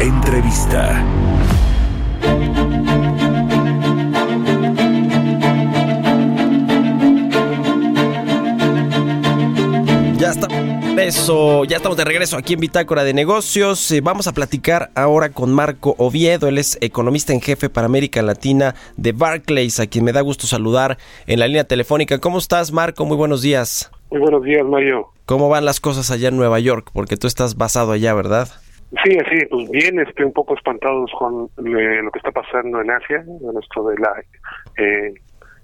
Entrevista. Ya está. Eso, ya estamos de regreso aquí en Bitácora de Negocios. Eh, vamos a platicar ahora con Marco Oviedo. Él es economista en jefe para América Latina de Barclays, a quien me da gusto saludar en la línea telefónica. ¿Cómo estás, Marco? Muy buenos días. Muy buenos días, Mario. ¿Cómo van las cosas allá en Nueva York? Porque tú estás basado allá, ¿verdad? Sí, sí, pues bien, este, un poco espantados con lo que está pasando en Asia, en esto de la eh,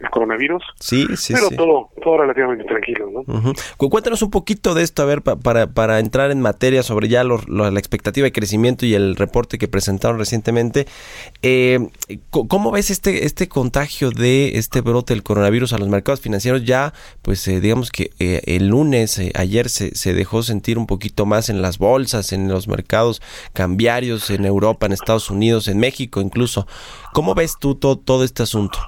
el coronavirus, Sí, sí, pero sí. todo todo relativamente tranquilo, ¿no? Cuéntanos un poquito de esto, a ver, pa- para, para entrar en materia sobre ya lo- lo- la expectativa de crecimiento y el reporte que presentaron recientemente. Eh, ¿Cómo ves este, este contagio de este brote del coronavirus a los mercados financieros? Ya, pues eh, digamos que eh, el lunes, eh, ayer se, se dejó sentir un poquito más en las bolsas, en los mercados cambiarios, en Europa, en Estados Unidos, en México incluso. ¿Cómo ves tú to- todo este asunto?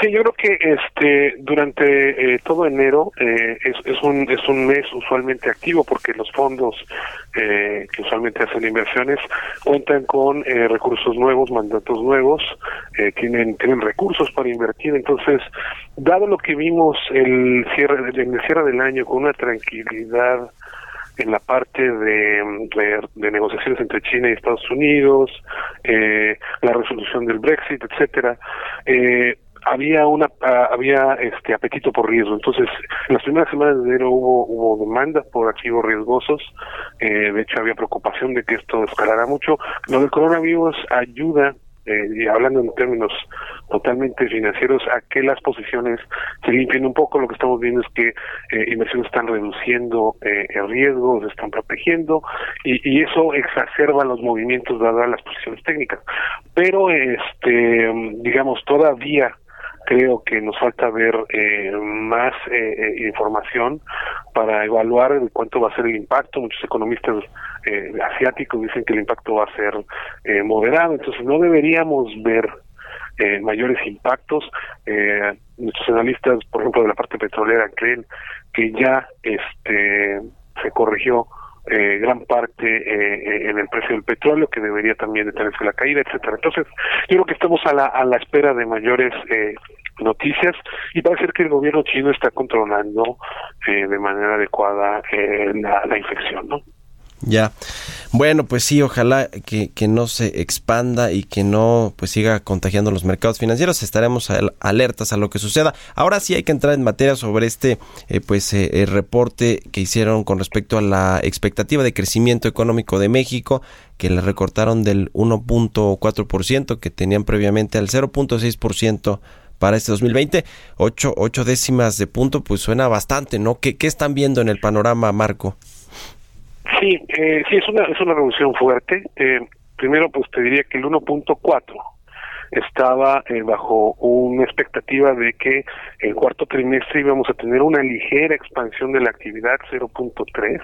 Sí, yo creo que este durante eh, todo enero eh, es, es un es un mes usualmente activo porque los fondos eh, que usualmente hacen inversiones cuentan con eh, recursos nuevos, mandatos nuevos, eh, tienen tienen recursos para invertir. Entonces, dado lo que vimos el cierre en el cierre del año con una tranquilidad en la parte de, de, de negociaciones entre China y Estados Unidos, eh, la resolución del Brexit, etcétera, eh, había una ah, había este apetito por riesgo entonces en las primeras semanas de enero hubo hubo demanda por activos riesgosos eh, de hecho había preocupación de que esto escalara mucho lo del coronavirus ayuda eh, y hablando en términos totalmente financieros, a que las posiciones se limpien un poco. Lo que estamos viendo es que eh, inversiones están reduciendo eh, el riesgo, se están protegiendo y, y eso exacerba los movimientos dadas las posiciones técnicas. Pero, este, digamos, todavía creo que nos falta ver eh, más eh, eh, información para evaluar cuánto va a ser el impacto. Muchos economistas eh, asiáticos dicen que el impacto va a ser eh, moderado, entonces no deberíamos ver eh, mayores impactos. Nuestros analistas, por ejemplo, de la parte petrolera, creen que ya este se corrigió eh, gran parte eh, en el precio del petróleo, que debería también detenerse la caída, etcétera. Entonces, yo creo que estamos a la, a la espera de mayores noticias y parece ser que el gobierno chino está controlando eh, de manera adecuada eh, la, infección, ¿no? Ya. Bueno, pues sí, ojalá que, que no se expanda y que no pues siga contagiando los mercados financieros. Estaremos al- alertas a lo que suceda. Ahora sí hay que entrar en materia sobre este eh, pues eh, el reporte que hicieron con respecto a la expectativa de crecimiento económico de México, que le recortaron del 1.4% que tenían previamente al 0.6% para este 2020. Ocho, ocho décimas de punto, pues suena bastante, ¿no? ¿Qué, qué están viendo en el panorama, Marco? Sí, eh, sí, es una, es una reducción fuerte. Eh, primero, pues te diría que el 1.4 estaba eh, bajo una expectativa de que el cuarto trimestre íbamos a tener una ligera expansión de la actividad, 0.3.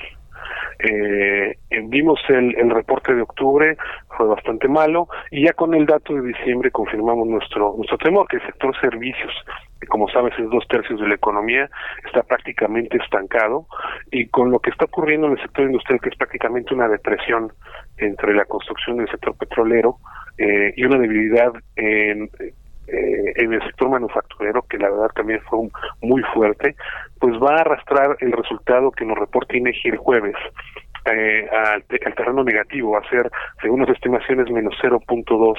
Eh, vimos el, el reporte de octubre, fue bastante malo, y ya con el dato de diciembre confirmamos nuestro, nuestro temor, que el sector servicios, que como sabes es dos tercios de la economía, está prácticamente estancado, y con lo que está ocurriendo en el sector industrial, que es prácticamente una depresión entre la construcción del sector petrolero eh, y una debilidad en, eh, en el sector manufacturero, que la verdad también fue un- muy fuerte, pues va a arrastrar el resultado que nos reporta INEGI el jueves eh, al, te- al terreno negativo, va a ser, según las estimaciones, menos 0.2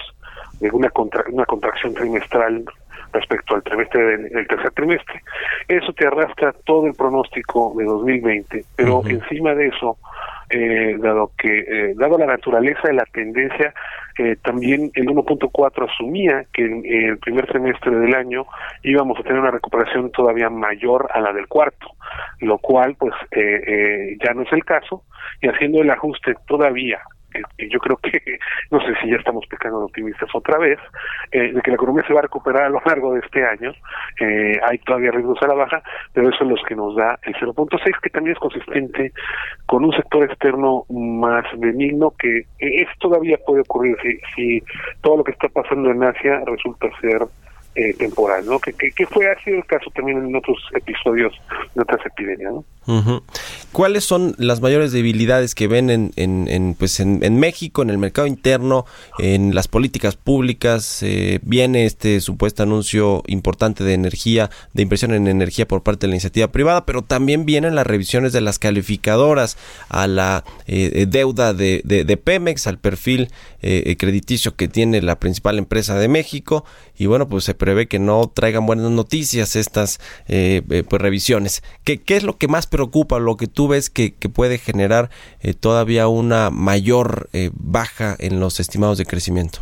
de una, una contracción trimestral respecto al trimestre del, del tercer trimestre. Eso te arrastra todo el pronóstico de 2020, pero Ujú. encima de eso, eh, dado que, eh, dado la naturaleza de la tendencia, eh, también el 1.4 asumía que en, el primer semestre del año íbamos a tener una recuperación todavía mayor a la del cuarto, lo cual pues eh, eh, ya no es el caso y haciendo el ajuste todavía que yo creo que, no sé si ya estamos pecando de optimistas otra vez, eh, de que la economía se va a recuperar a lo largo de este año. Eh, hay todavía riesgos a la baja, pero eso es los que nos da el 0.6, que también es consistente con un sector externo más benigno, que es todavía puede ocurrir si, si todo lo que está pasando en Asia resulta ser eh, temporal, ¿no? Que, que, fue ha sido el caso también en otros episodios de otras epidemias, ¿no? ¿Cuáles son las mayores debilidades que ven en, en, pues en, México, en el mercado interno, en las políticas públicas? Eh, viene este supuesto anuncio importante de energía, de inversión en energía por parte de la iniciativa privada, pero también vienen las revisiones de las calificadoras a la eh, deuda de, de, Pemex, al perfil crediticio que tiene la principal empresa de México, y bueno, pues se prevé que no traigan buenas noticias estas eh, eh, pues revisiones. ¿Qué, ¿Qué, es lo que más preocupa, lo que tú ves que, que puede generar eh, todavía una mayor baja en los estimados de crecimiento?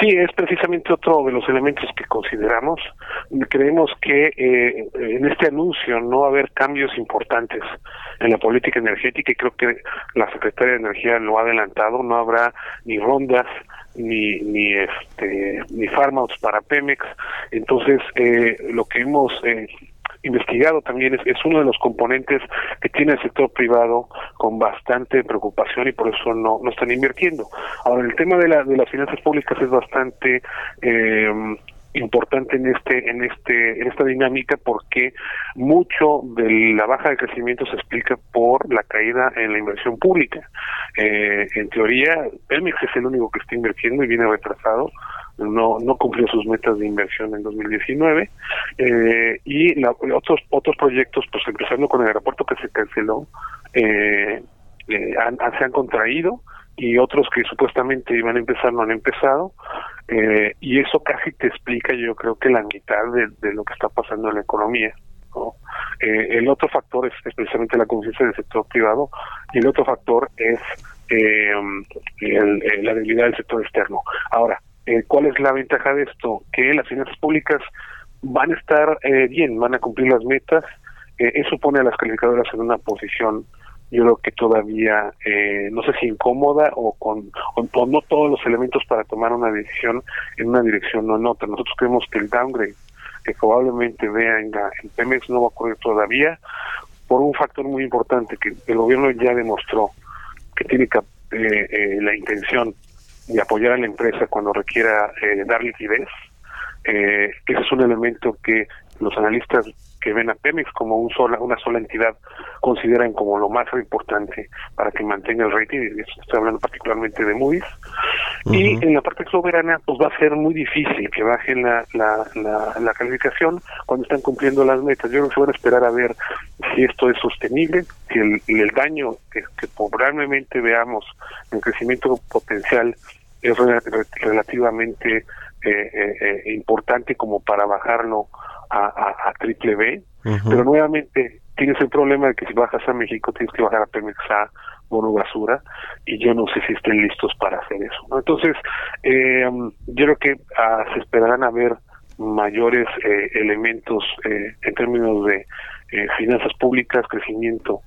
Sí, es precisamente otro de los elementos que consideramos. Creemos que en este anuncio no va a haber cambios importantes en la política energética y creo que la Secretaría de Energía lo ha adelantado. No habrá ni rondas ni ni este ni fármacos para Pemex entonces eh, lo que hemos eh, investigado también es, es, uno de los componentes que tiene el sector privado con bastante preocupación y por eso no, no están invirtiendo. Ahora, el tema de, la, de las finanzas públicas es bastante eh, importante en este en este en esta dinámica porque mucho de la baja de crecimiento se explica por la caída en la inversión pública eh, en teoría Pemex es el único que está invirtiendo y viene retrasado no no cumplió sus metas de inversión en 2019 eh, y la, otros otros proyectos pues empezando con el aeropuerto que se canceló eh, eh han, se han contraído y otros que supuestamente iban a empezar no han empezado eh, y eso casi te explica yo creo que la mitad de, lo que está pasando en la economía el otro factor es, precisamente la conciencia del sector privado y el otro factor es eh, la debilidad del sector externo. Ahora cuál es la ventaja de esto que las finanzas públicas van a estar bien van a cumplir las metas eso pone a las calificadoras en una posición yo creo que todavía, eh, no sé si incómoda o con no todos los elementos para tomar una decisión en una dirección o en otra. Nosotros creemos que el downgrade que probablemente vea en, Pemex no va a ocurrir todavía por un factor muy importante que el gobierno ya demostró que tiene que, eh, eh, la intención de apoyar a la empresa cuando requiera dar liquidez. ese es un elemento que los analistas que ven a Pemex como un sola, una sola entidad consideran como lo más importante para que mantenga el rating, estoy hablando particularmente de Moody's, y en la parte soberana pues va a ser muy difícil que bajen la, la, la, calificación cuando están cumpliendo las metas. Yo creo que se van a esperar a ver si esto es sostenible, si el, el daño que, probablemente veamos en crecimiento potencial es relativamente eh, eh, eh, importante como para bajarlo a, triple B, pero nuevamente tienes el problema de que si bajas a México tienes que bajar a Pemex a Bono Basura y yo no sé si estén listos para hacer eso. Entonces, eh, yo creo que ah, se esperarán a ver mayores eh, elementos eh, en términos de finanzas públicas, crecimiento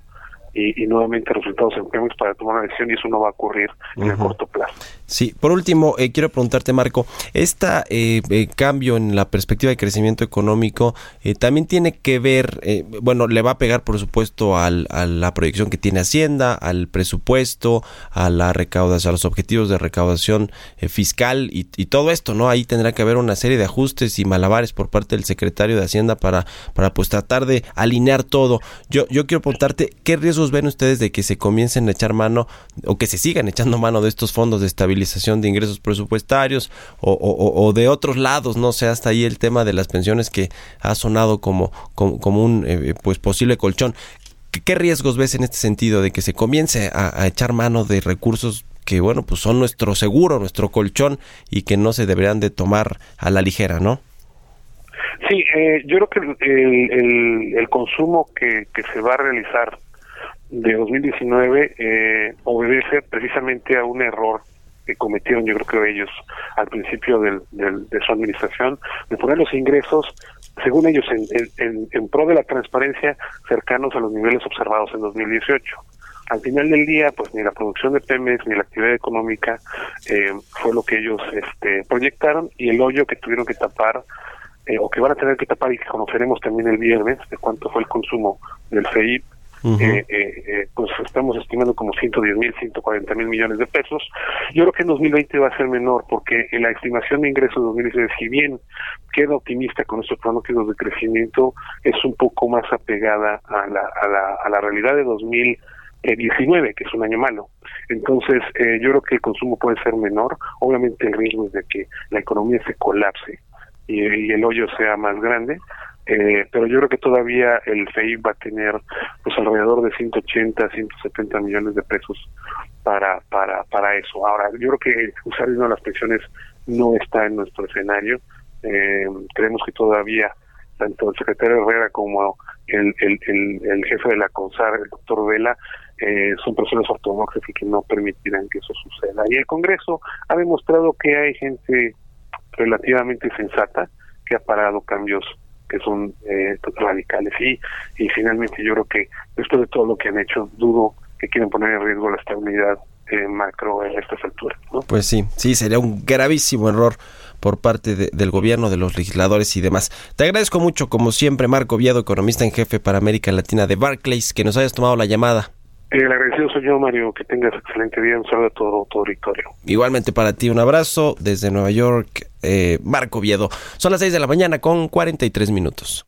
y, nuevamente resultados en Pemex para tomar una decisión y eso no va a ocurrir en el corto plazo. Sí, por último, eh, quiero preguntarte, Marco, este eh, cambio en la perspectiva de crecimiento económico eh, también tiene que ver, bueno, le va a pegar, por supuesto, al, a la proyección que tiene Hacienda, al presupuesto, a la recaudación, a los objetivos de recaudación fiscal y, y, todo esto, ¿no? Ahí tendrá que haber una serie de ajustes y malabares por parte del secretario de Hacienda para, para pues tratar de alinear todo. Yo, yo quiero preguntarte, ¿qué riesgos ven ustedes de que se comiencen a echar mano o que se sigan echando mano de estos fondos de estabilización de ingresos presupuestarios o, de otros lados? No sé, hasta ahí el tema de las pensiones que ha sonado como, como, un eh, pues posible colchón. ¿Qué, riesgos ves en este sentido de que se comience a, echar mano de recursos que, bueno, pues son nuestro seguro, nuestro colchón y que no se deberían de tomar a la ligera, ¿no? Sí, eh, yo creo que el, consumo que, se va a realizar de 2019 eh, obedece precisamente a un error que cometieron, yo creo que ellos al principio del, de su administración, de poner los ingresos, según ellos, en, en, pro de la transparencia, cercanos a los niveles observados en 2018 al final del día, pues ni la producción de Pemex ni la actividad económica eh, fue lo que ellos este, proyectaron y el hoyo que tuvieron que tapar eh, o que van a tener que tapar y que conoceremos también el viernes de cuánto fue el consumo del FEIP, eh, eh, pues estamos estimando como 110 mil, 140 mil millones de pesos. Yo creo que en 2020 va a ser menor porque en la estimación de ingresos de 2019, si bien queda optimista con nuestros pronósticos de crecimiento, es un poco más apegada a la, a la, a la realidad de 2019, que es un año malo. Entonces, yo creo que el consumo puede ser menor. Obviamente el riesgo es de que la economía se colapse y, el hoyo sea más grande. Eh, pero yo creo que todavía el FEI va a tener pues alrededor de 180, 170 millones de pesos para para para eso. Ahora, yo creo que usar dinero las pensiones no está en nuestro escenario. Eh, creemos que todavía tanto el secretario Herrera como el, el, el, jefe de la CONSAR, el doctor Vela, eh, son personas ortodoxas y que no permitirán que eso suceda. Y el Congreso ha demostrado que hay gente relativamente sensata que ha parado cambios que son eh, radicales y, y finalmente yo creo que después de todo lo que han hecho dudo que quieren poner en riesgo la estabilidad eh, macro en estas alturas. Pues sí, sí, sería un gravísimo error por parte del gobierno, de los legisladores y demás. Te agradezco mucho, como siempre, Marco Viado, economista en jefe para América Latina de Barclays, que nos hayas tomado la llamada. El agradecido soy yo, Mario. Que tengas excelente día. Un saludo a todo tu auditorio. Igualmente para ti, un abrazo desde Nueva York, eh, Marco Viedo. Son las 6 de la mañana con 43 minutos.